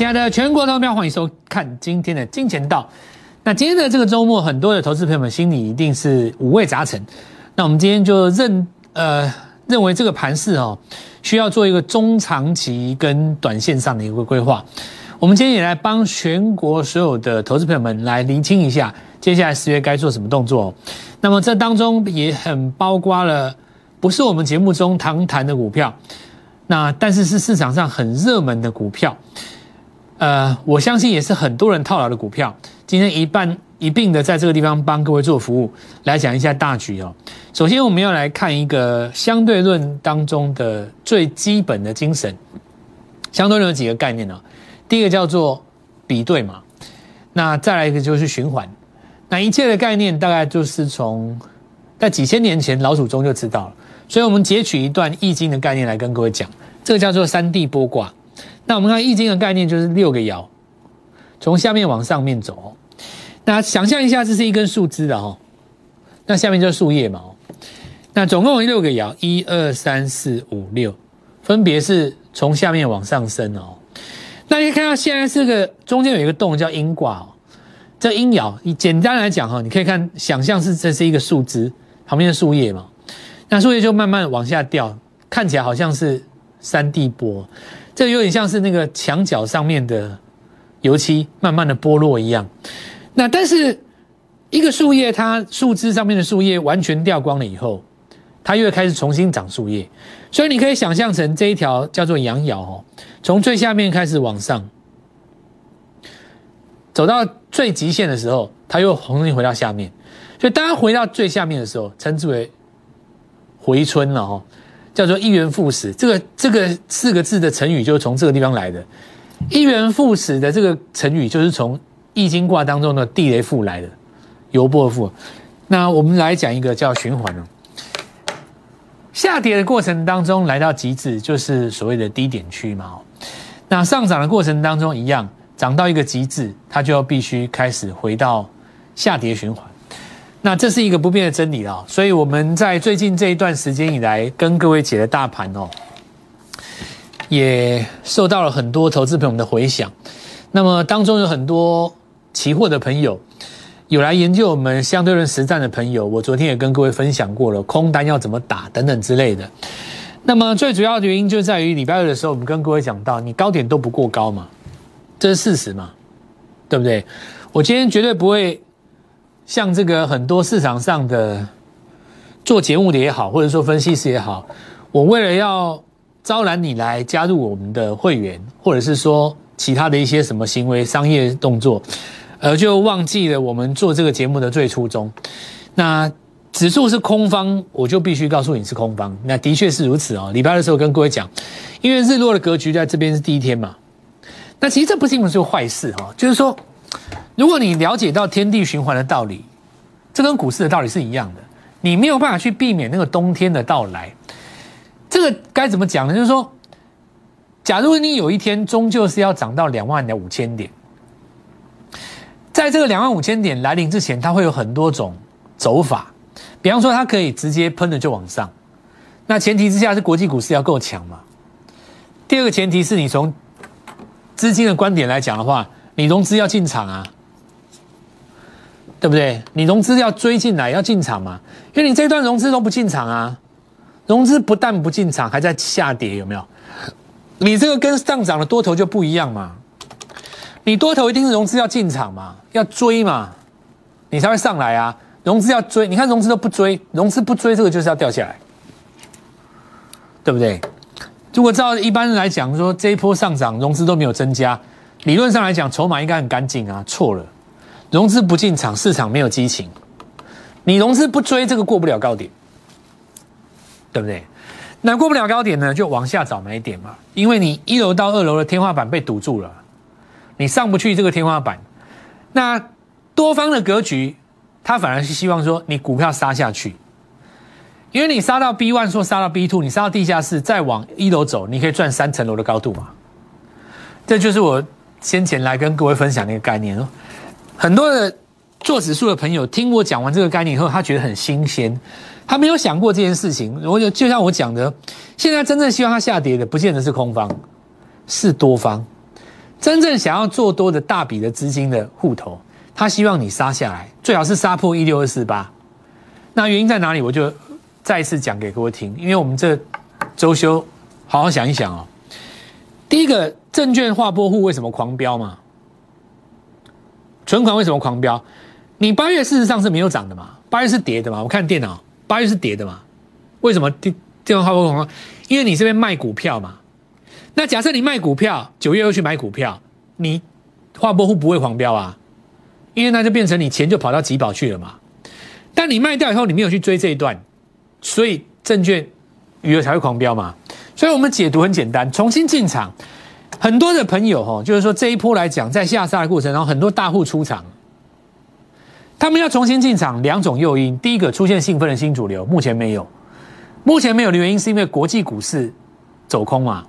亲爱的全国投票，欢迎收看今天的金钱道。那今天的这个周末，很多的投资朋友们心里一定是五味杂陈。那我们今天就认呃认为这个盘势哦，需要做一个中长期跟短线上的一个规划。我们今天也来帮全国所有的投资朋友们来厘清一下，接下来十月该做什么动作。那么这当中也很包括了，不是我们节目中常谈的股票，那但是是市场上很热门的股票。呃，我相信也是很多人套牢的股票。今天一半一并的在这个地方帮各位做服务，来讲一下大局哦。首先，我们要来看一个相对论当中的最基本的精神。相对论有几个概念呢？第一个叫做比对嘛，那再来一个就是循环。那一切的概念大概就是从在几千年前老祖宗就知道了。所以我们截取一段易经的概念来跟各位讲，这个叫做三地波卦。那我们看易经的概念就是六个爻，从下面往上面走。那想象一下，这是一根树枝的哦，那下面就是树叶嘛。那总共有六个爻，一二三四五六，分别是从下面往上升哦。那你看到现在是个中间有一个洞叫阴卦哦，这阴爻，你简单来讲哈，你可以看想象是这是一个树枝旁边的树叶嘛，那树叶就慢慢往下掉，看起来好像是三地波。这有点像是那个墙角上面的油漆慢慢的剥落一样，那但是一个树叶，它树枝上面的树叶完全掉光了以后，它又开始重新长树叶，所以你可以想象成这一条叫做阳爻哦，从最下面开始往上走到最极限的时候，它又重新回到下面，所以当它回到最下面的时候，称之为回春了哦。叫做一元复始，这个这个四个字的成语就是从这个地方来的。一元复始的这个成语就是从易经卦当中的地雷复来的，油波复。那我们来讲一个叫循环哦。下跌的过程当中来到极致，就是所谓的低点区嘛。那上涨的过程当中一样，涨到一个极致，它就要必须开始回到下跌循环。那这是一个不变的真理啊，所以我们在最近这一段时间以来跟各位解的大盘哦，也受到了很多投资朋友们的回响。那么当中有很多期货的朋友，有来研究我们相对论实战的朋友，我昨天也跟各位分享过了，空单要怎么打等等之类的。那么最主要的原因就在于礼拜二的时候，我们跟各位讲到，你高点都不过高嘛，这是事实嘛，对不对？我今天绝对不会。像这个很多市场上的做节目的也好，或者说分析师也好，我为了要招揽你来加入我们的会员，或者是说其他的一些什么行为、商业动作，而就忘记了我们做这个节目的最初衷。那指数是空方，我就必须告诉你是空方。那的确是如此哦。礼拜的时候跟各位讲，因为日落的格局在这边是第一天嘛。那其实这不是一是坏事哈，就是说。如果你了解到天地循环的道理，这跟股市的道理是一样的。你没有办法去避免那个冬天的到来。这个该怎么讲呢？就是说，假如你有一天终究是要涨到两万的五千点，在这个两万五千点来临之前，它会有很多种走法。比方说，它可以直接喷的就往上。那前提之下是国际股市要够强嘛。第二个前提是你从资金的观点来讲的话，你融资要进场啊。对不对？你融资要追进来，要进场嘛？因为你这段融资都不进场啊，融资不但不进场，还在下跌，有没有？你这个跟上涨的多头就不一样嘛？你多头一定是融资要进场嘛，要追嘛，你才会上来啊。融资要追，你看融资都不追，融资不追，这个就是要掉下来，对不对？如果照一般来讲，说这一波上涨融资都没有增加，理论上来讲，筹码应该很干净啊，错了。融资不进场，市场没有激情。你融资不追，这个过不了高点，对不对？那过不了高点呢，就往下找买点嘛。因为你一楼到二楼的天花板被堵住了，你上不去这个天花板。那多方的格局，他反而是希望说你股票杀下去，因为你杀到 B one，说杀到 B two，你杀到地下室，再往一楼走，你可以赚三层楼的高度嘛。这就是我先前来跟各位分享那个概念哦。很多的做指数的朋友听我讲完这个概念以后，他觉得很新鲜，他没有想过这件事情。我就就像我讲的，现在真正希望它下跌的，不见得是空方，是多方。真正想要做多的大笔的资金的户头，他希望你杀下来，最好是杀破一六二四八。那原因在哪里？我就再一次讲给各位听，因为我们这周休好好想一想哦。第一个，证券划拨户为什么狂飙嘛？存款为什么狂飙？你八月事实上是没有涨的嘛？八月是跌的嘛？我看电脑，八月是跌的嘛？为什么电电话划拨狂？因为你这边卖股票嘛。那假设你卖股票，九月又去买股票，你划拨户不会狂飙啊？因为那就变成你钱就跑到集保去了嘛。但你卖掉以后，你没有去追这一段，所以证券余额才会狂飙嘛。所以我们解读很简单，重新进场。很多的朋友哈，就是说这一波来讲，在下杀的过程，然后很多大户出场，他们要重新进场，两种诱因。第一个出现兴奋的新主流，目前没有，目前没有的原因是因为国际股市走空嘛。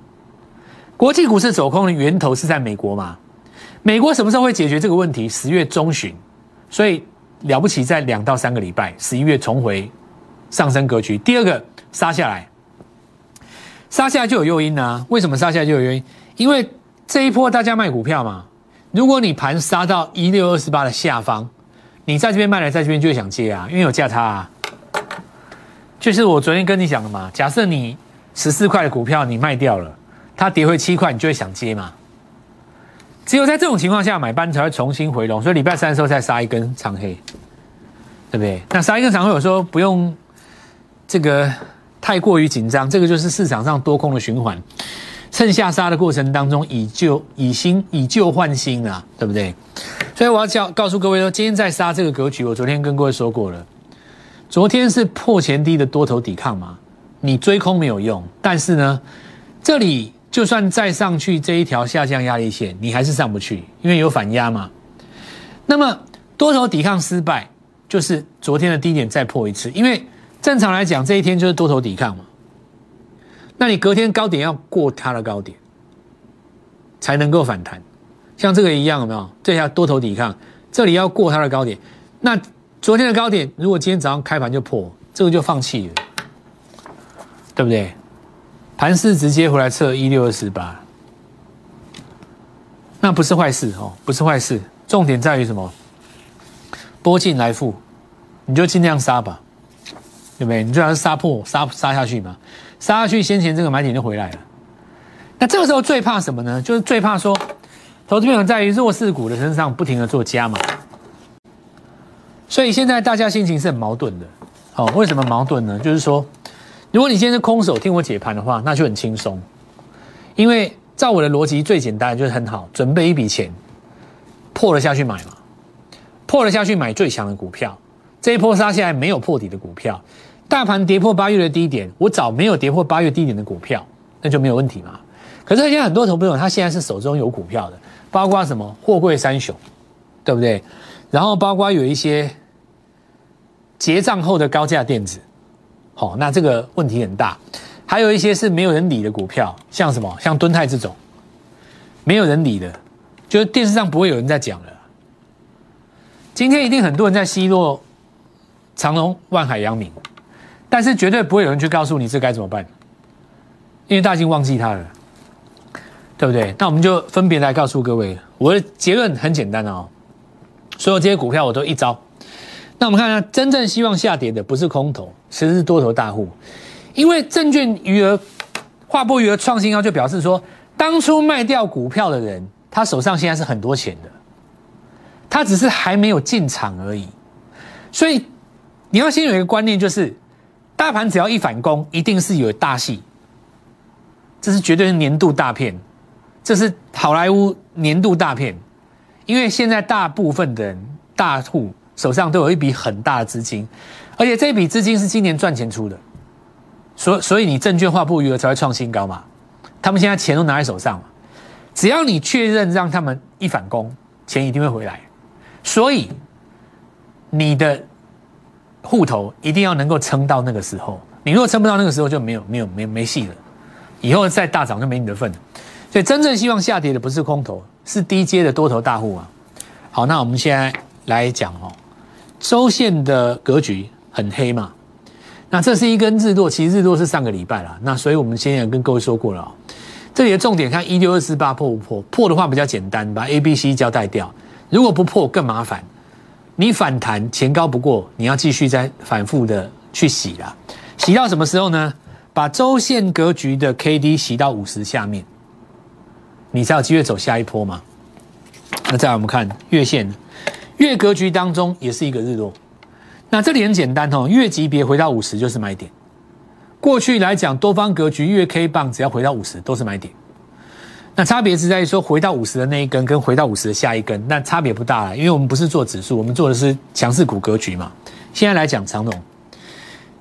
国际股市走空的源头是在美国嘛？美国什么时候会解决这个问题？十月中旬，所以了不起在两到三个礼拜，十一月重回上升格局。第二个杀下来，杀下来就有诱因啊？为什么杀下来就有诱因？因为这一波大家卖股票嘛，如果你盘杀到一六二四八的下方，你在这边卖了，在这边就会想接啊，因为有价差啊。就是我昨天跟你讲的嘛，假设你十四块的股票你卖掉了。它跌回七块，你就会想接嘛？只有在这种情况下，买班才会重新回笼。所以礼拜三的时候再杀一根长黑，对不对？那杀一根长黑，有时候不用这个太过于紧张，这个就是市场上多空的循环。趁下杀的过程当中，以旧以新以旧换新啊，对不对？所以我要教告诉各位说，今天在杀这个格局，我昨天跟各位说过了，昨天是破前低的多头抵抗嘛，你追空没有用，但是呢，这里。就算再上去这一条下降压力线，你还是上不去，因为有反压嘛。那么多头抵抗失败，就是昨天的低点再破一次，因为正常来讲这一天就是多头抵抗嘛。那你隔天高点要过它的高点，才能够反弹。像这个一样，有没有？这下多头抵抗，这里要过它的高点。那昨天的高点，如果今天早上开盘就破，这个就放弃了，对不对？盘势直接回来测一六二四八，那不是坏事哦，不是坏事。重点在于什么？波进来付，你就尽量杀吧，对不对？你最好是杀破杀杀下去嘛，杀下去先前这个买点就回来了。那这个时候最怕什么呢？就是最怕说，投资朋友在于弱势股的身上不停的做加码，所以现在大家心情是很矛盾的。好，为什么矛盾呢？就是说。如果你现在是空手听我解盘的话，那就很轻松，因为照我的逻辑最简单就是很好，准备一笔钱，破了下去买嘛，破了下去买最强的股票，这一波杀下来没有破底的股票，大盘跌破八月的低点，我找没有跌破八月低点的股票，那就没有问题嘛。可是现在很多投朋友他现在是手中有股票的，包括什么货柜三雄，对不对？然后包括有一些结账后的高价电子。好，那这个问题很大，还有一些是没有人理的股票，像什么，像敦泰这种，没有人理的，就是电视上不会有人在讲了。今天一定很多人在奚落长隆、万海、扬明，但是绝对不会有人去告诉你这该怎么办，因为大家已经忘记它了，对不对？那我们就分别来告诉各位，我的结论很简单哦，所有这些股票我都一招。那我们看看，真正希望下跌的不是空头，其实是多头大户，因为证券余额划拨余额创新高，就表示说，当初卖掉股票的人，他手上现在是很多钱的，他只是还没有进场而已。所以你要先有一个观念，就是大盘只要一反攻，一定是有大戏，这是绝对是年度大片，这是好莱坞年度大片，因为现在大部分的大户。手上都有一笔很大的资金，而且这笔资金是今年赚钱出的，所所以你证券化不余额才会创新高嘛。他们现在钱都拿在手上，只要你确认让他们一反攻，钱一定会回来。所以你的户头一定要能够撑到那个时候，你如果撑不到那个时候，就没有没有没没戏了，以后再大涨就没你的份。所以真正希望下跌的不是空头，是低阶的多头大户啊。好，那我们现在来讲哦。周线的格局很黑嘛？那这是一根日落，其实日落是上个礼拜了。那所以我们先前跟各位说过了，这里的重点看一六二四八破不破？破的话比较简单，把 A、B、C 交代掉。如果不破更麻烦，你反弹前高不过，你要继续再反复的去洗了。洗到什么时候呢？把周线格局的 K D 洗到五十下面，你才有机会走下一波嘛。那再来我们看月线，月格局当中也是一个日落。那这里很简单哦，月级别回到五十就是买点。过去来讲，多方格局月 K 棒只要回到五十都是买点。那差别是在于说，回到五十的那一根跟回到五十的下一根，那差别不大了，因为我们不是做指数，我们做的是强势股格局嘛。现在来讲长龙，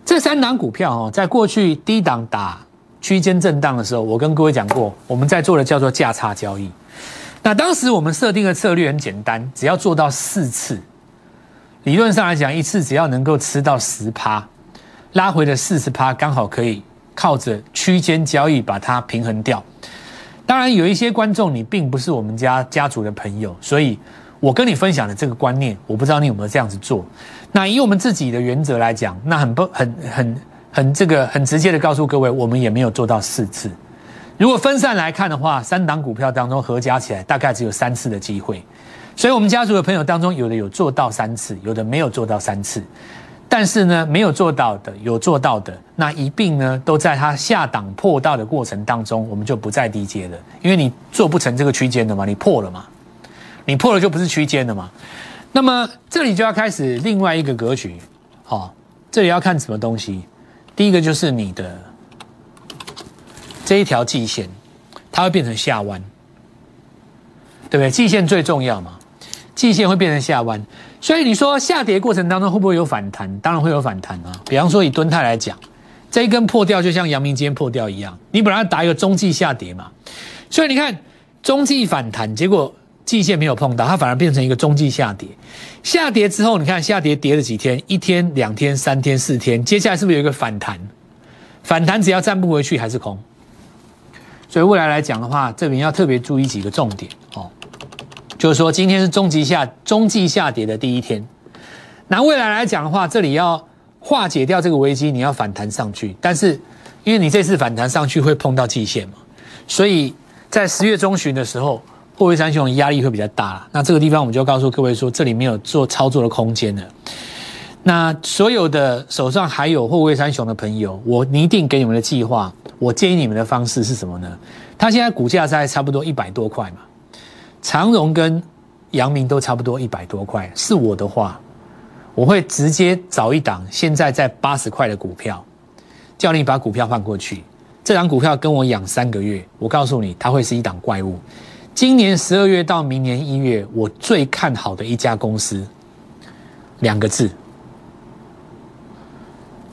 这三档股票哦，在过去低档打区间震荡的时候，我跟各位讲过，我们在做的叫做价差交易。那当时我们设定的策略很简单，只要做到四次，理论上来讲，一次只要能够吃到十趴。拉回了四十趴，刚好可以靠着区间交易把它平衡掉。当然，有一些观众你并不是我们家家族的朋友，所以我跟你分享的这个观念，我不知道你有没有这样子做。那以我们自己的原则来讲，那很不很很很这个很直接的告诉各位，我们也没有做到四次。如果分散来看的话，三档股票当中合加起来大概只有三次的机会。所以，我们家族的朋友当中，有的有做到三次，有的没有做到三次。但是呢，没有做到的，有做到的，那一并呢，都在它下档破道的过程当中，我们就不再低阶了，因为你做不成这个区间的嘛，你破了嘛，你破了就不是区间的嘛。那么这里就要开始另外一个格局，好，这里要看什么东西？第一个就是你的这一条季线，它会变成下弯，对不对？季线最重要嘛，季线会变成下弯。所以你说下跌过程当中会不会有反弹？当然会有反弹啊！比方说以敦泰来讲，这一根破掉就像阳明今天破掉一样，你本来打一个中继下跌嘛，所以你看中继反弹，结果季线没有碰到，它反而变成一个中继下跌。下跌之后，你看下跌跌了几天，一天、两天、三天、四天，接下来是不是有一个反弹？反弹只要站不回去还是空。所以未来来讲的话，这边要特别注意几个重点哦。就是说，今天是中级下中继下跌的第一天。那未来来讲的话，这里要化解掉这个危机，你要反弹上去。但是，因为你这次反弹上去会碰到季线嘛，所以在十月中旬的时候，货币三雄压力会比较大那这个地方，我们就告诉各位说，这里没有做操作的空间了。那所有的手上还有货币三雄的朋友，我拟定给你们的计划，我建议你们的方式是什么呢？它现在股价在差不多一百多块嘛。长荣跟阳明都差不多一百多块，是我的话，我会直接找一档现在在八十块的股票，叫你把股票换过去。这档股票跟我养三个月，我告诉你，它会是一档怪物。今年十二月到明年一月，我最看好的一家公司，两个字，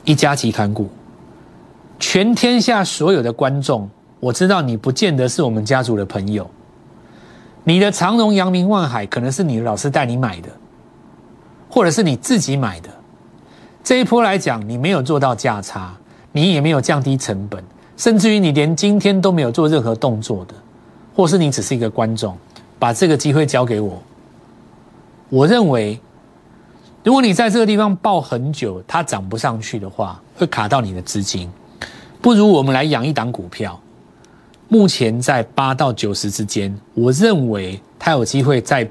一家集团股。全天下所有的观众，我知道你不见得是我们家族的朋友。你的长荣、阳明、万海可能是你的老师带你买的，或者是你自己买的。这一波来讲，你没有做到价差，你也没有降低成本，甚至于你连今天都没有做任何动作的，或是你只是一个观众，把这个机会交给我。我认为，如果你在这个地方抱很久，它涨不上去的话，会卡到你的资金，不如我们来养一档股票。目前在八到九十之间，我认为它有机会在，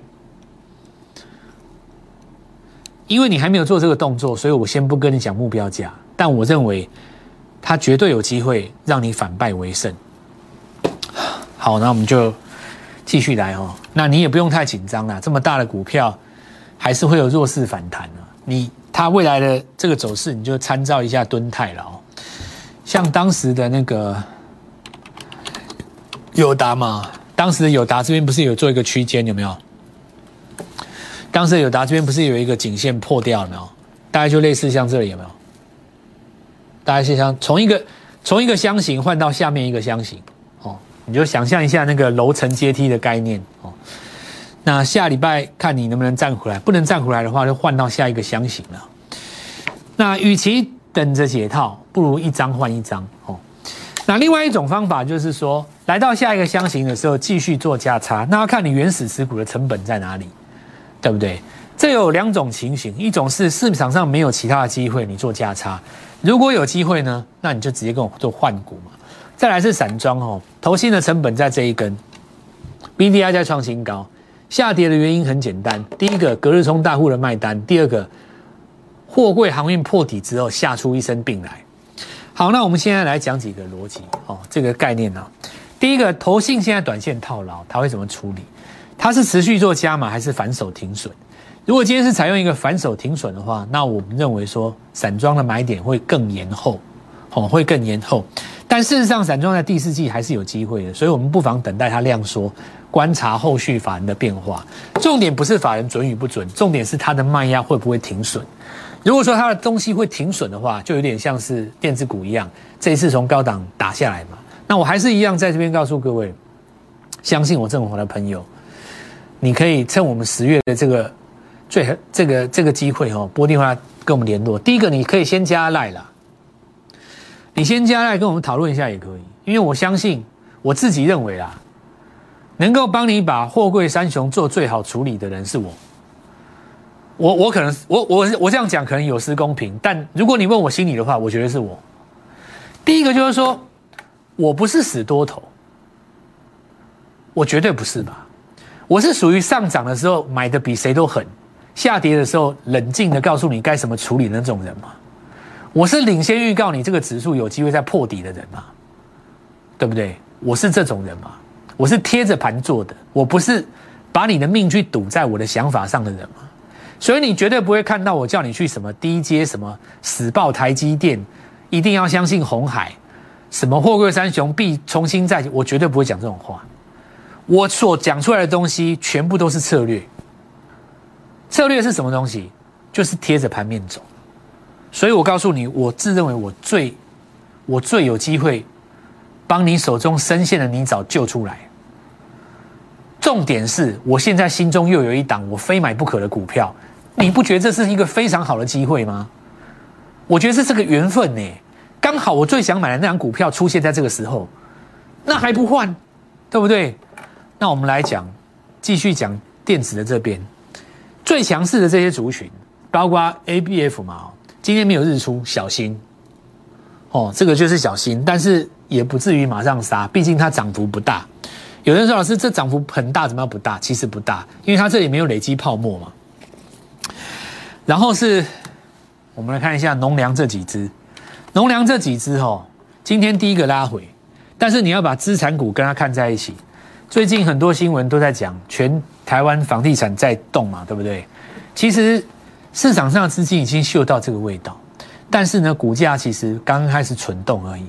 因为你还没有做这个动作，所以我先不跟你讲目标价。但我认为它绝对有机会让你反败为胜。好，那我们就继续来哦。那你也不用太紧张了，这么大的股票还是会有弱势反弹的。你它未来的这个走势，你就参照一下敦泰了哦。像当时的那个。友达嘛，当时的友达这边不是有做一个区间有没有？当时友达这边不是有一个颈线破掉了没有？大概就类似像这里有没有？大概是像从一个从一个箱型换到下面一个箱型哦，你就想象一下那个楼层阶梯的概念哦。那下礼拜看你能不能站回来，不能站回来的话，就换到下一个箱型了。那与其等着解套，不如一张换一张哦。那另外一种方法就是说。来到下一个箱型的时候，继续做价差，那要看你原始持股的成本在哪里，对不对？这有两种情形，一种是市场上没有其他的机会，你做价差；如果有机会呢，那你就直接跟我做换股嘛。再来是散装哦，投信的成本在这一根，B D I 在创新高，下跌的原因很简单，第一个隔日冲大户的卖单，第二个货柜航运破底之后吓出一身病来。好，那我们现在来讲几个逻辑哦，这个概念呢，第一个投信现在短线套牢，它会怎么处理？它是持续做加码还是反手停损？如果今天是采用一个反手停损的话，那我们认为说散装的买点会更延后，哦，会更延后。但事实上，散装在第四季还是有机会的，所以我们不妨等待它量缩，观察后续法人的变化。重点不是法人准与不准，重点是它的卖压会不会停损。如果说它的东西会停损的话，就有点像是电子股一样，这一次从高档打下来嘛。那我还是一样在这边告诉各位，相信我，正华的朋友，你可以趁我们十月的这个。最这个这个机会哦，拨电话跟我们联络。第一个，你可以先加赖啦，你先加赖跟我们讨论一下也可以，因为我相信我自己认为啦，能够帮你把货柜三雄做最好处理的人是我。我我可能我我我这样讲可能有失公平，但如果你问我心里的话，我觉得是我。第一个就是说，我不是死多头，我绝对不是吧？我是属于上涨的时候买的比谁都狠。下跌的时候，冷静的告诉你该怎么处理那种人嘛？我是领先预告你这个指数有机会在破底的人嘛？对不对？我是这种人嘛？我是贴着盘做的，我不是把你的命去赌在我的想法上的人嘛？所以你绝对不会看到我叫你去什么低阶什么死爆台积电，一定要相信红海，什么货柜三雄必重新再，我绝对不会讲这种话。我所讲出来的东西全部都是策略。策略是什么东西？就是贴着盘面走，所以我告诉你，我自认为我最我最有机会帮你手中深陷的泥沼救出来。重点是我现在心中又有一档我非买不可的股票，你不觉得这是一个非常好的机会吗？我觉得这是个缘分呢，刚好我最想买的那张股票出现在这个时候，那还不换，对不对？那我们来讲，继续讲电子的这边。最强势的这些族群，包括 A、B、F 嘛，今天没有日出，小心哦，这个就是小心，但是也不至于马上杀，毕竟它涨幅不大。有人说老师，这涨幅很大，怎么样不大？其实不大，因为它这里没有累积泡沫嘛。然后是，我们来看一下农粮这几只，农粮这几只哦，今天第一个拉回，但是你要把资产股跟它看在一起。最近很多新闻都在讲全台湾房地产在动嘛，对不对？其实市场上的资金已经嗅到这个味道，但是呢，股价其实刚刚开始蠢动而已。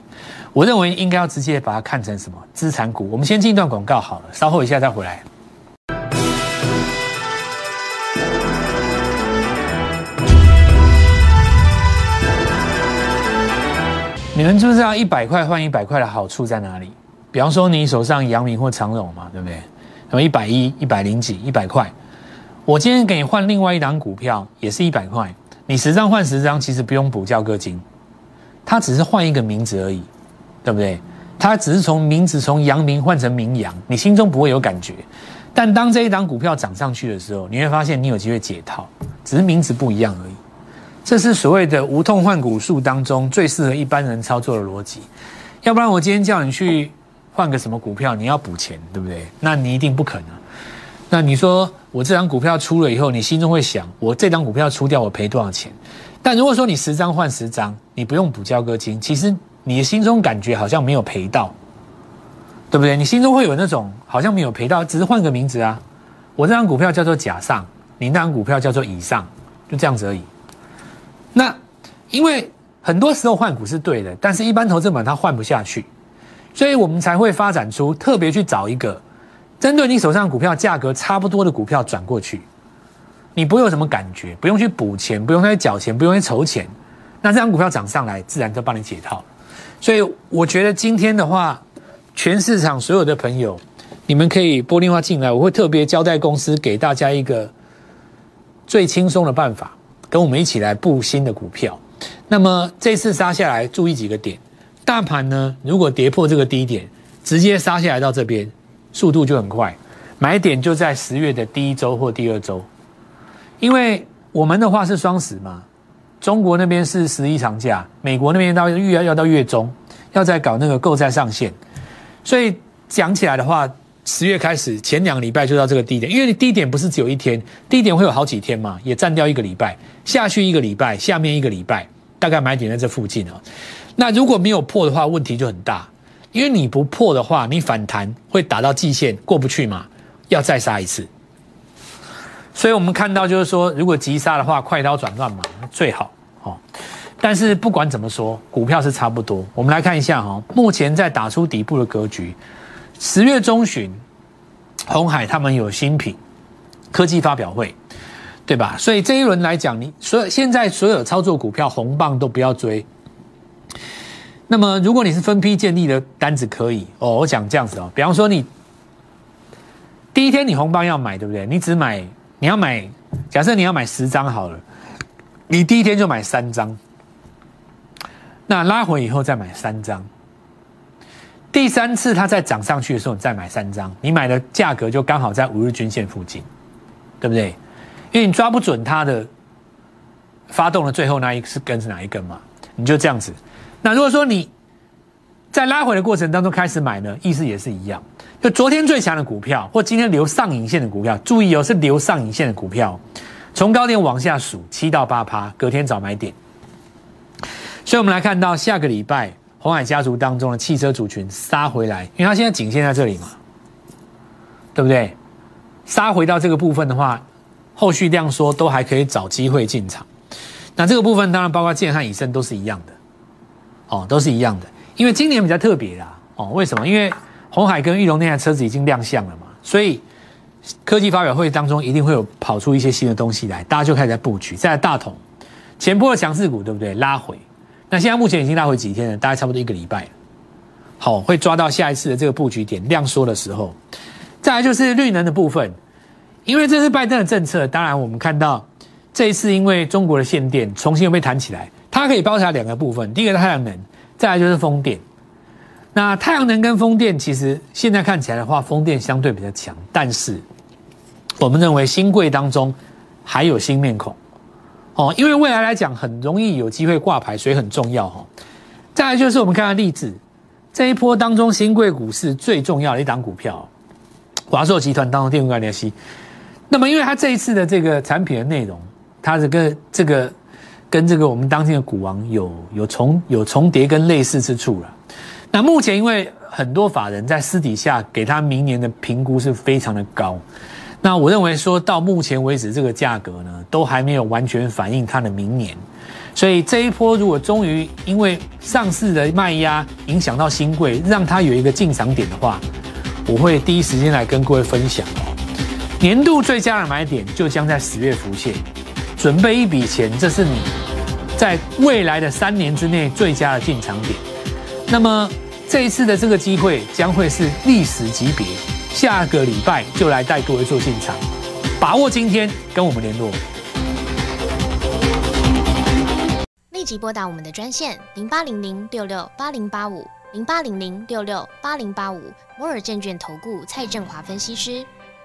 我认为应该要直接把它看成什么资产股。我们先进一段广告好了，稍后一下再回来。你们知不知道一百块换一百块的好处在哪里？比方说，你手上阳明或长荣嘛，对不对？那么一百一、一百零几、一百块，我今天给你换另外一档股票，也是一百块。你十张换十张，其实不用补交割金，它只是换一个名字而已，对不对？它只是从名字从阳明换成名阳，你心中不会有感觉。但当这一档股票涨上去的时候，你会发现你有机会解套，只是名字不一样而已。这是所谓的无痛换股术当中最适合一般人操作的逻辑。要不然我今天叫你去。换个什么股票，你要补钱，对不对？那你一定不可能。那你说我这张股票出了以后，你心中会想，我这张股票出掉，我赔多少钱？但如果说你十张换十张，你不用补交割金，其实你的心中感觉好像没有赔到，对不对？你心中会有那种好像没有赔到，只是换个名字啊。我这张股票叫做甲上，你那张股票叫做乙上，就这样子而已。那因为很多时候换股是对的，但是一般投资者他换不下去。所以我们才会发展出特别去找一个针对你手上股票价格差不多的股票转过去，你不会有什么感觉，不用去补钱，不用去缴钱，不用去筹钱，那这张股票涨上来，自然就帮你解套。所以我觉得今天的话，全市场所有的朋友，你们可以拨电话进来，我会特别交代公司给大家一个最轻松的办法，跟我们一起来布新的股票。那么这次杀下来，注意几个点。大盘呢，如果跌破这个低点，直接杀下来到这边，速度就很快。买点就在十月的第一周或第二周，因为我们的话是双十嘛，中国那边是十一长假，美国那边到月要要到月中，要再搞那个购债上限，所以讲起来的话，十月开始前两个礼拜就到这个低点，因为你低点不是只有一天，低点会有好几天嘛，也占掉一个礼拜，下去一个礼拜，下面一个礼拜，大概买点在这附近啊。那如果没有破的话，问题就很大，因为你不破的话，你反弹会打到季线过不去嘛，要再杀一次。所以我们看到就是说，如果急杀的话，快刀斩乱麻最好哦。但是不管怎么说，股票是差不多。我们来看一下哈，目前在打出底部的格局。十月中旬，红海他们有新品科技发表会，对吧？所以这一轮来讲，你所有现在所有操作股票红棒都不要追。那么如果你是分批建立的单子，可以哦。我讲这样子哦，比方说你第一天你红棒要买，对不对？你只买。你要买，假设你要买十张好了，你第一天就买三张，那拉回以后再买三张，第三次它再涨上去的时候，你再买三张，你买的价格就刚好在五日均线附近，对不对？因为你抓不准它的发动的最后那一根是哪一根嘛，你就这样子。那如果说你在拉回的过程当中开始买呢，意思也是一样。就昨天最强的股票，或今天留上影线的股票，注意哦，是留上影线的股票，从高点往下数七到八趴，隔天早买点。所以，我们来看到下个礼拜红海家族当中的汽车族群杀回来，因为它现在仅限在这里嘛，对不对？杀回到这个部分的话，后续量缩都还可以找机会进场。那这个部分当然包括建汉以盛都是一样的，哦，都是一样的。因为今年比较特别啦，哦，为什么？因为红海跟玉龙那台车子已经亮相了嘛，所以科技发表会当中一定会有跑出一些新的东西来，大家就开始在布局。在大同前波的强势股，对不对？拉回，那现在目前已经拉回几天了？大概差不多一个礼拜好，会抓到下一次的这个布局点量缩的时候。再来就是绿能的部分，因为这是拜登的政策，当然我们看到这一次因为中国的限电重新又被弹起来，它可以包下两个部分，第一个是太阳能，再来就是风电。那太阳能跟风电其实现在看起来的话，风电相对比较强，但是我们认为新贵当中还有新面孔哦，因为未来来讲很容易有机会挂牌，所以很重要哈。再来就是我们看看例子，这一波当中新贵股市最重要的一档股票，华硕集团当中电源管理器。那么因为它这一次的这个产品的内容，它这个这个跟这个我们当今的股王有有重有重叠跟类似之处了。那目前因为很多法人在私底下给他明年的评估是非常的高，那我认为说到目前为止这个价格呢都还没有完全反映它的明年，所以这一波如果终于因为上市的卖压影响到新贵，让它有一个进场点的话，我会第一时间来跟各位分享哦。年度最佳的买点就将在十月浮现，准备一笔钱，这是你在未来的三年之内最佳的进场点。那么这一次的这个机会将会是历史级别，下个礼拜就来带各位做进场，把握今天跟我们联络。立即拨打我们的专线零八零零六六八零八五零八零零六六八零八五摩尔证券投顾蔡振华分析师。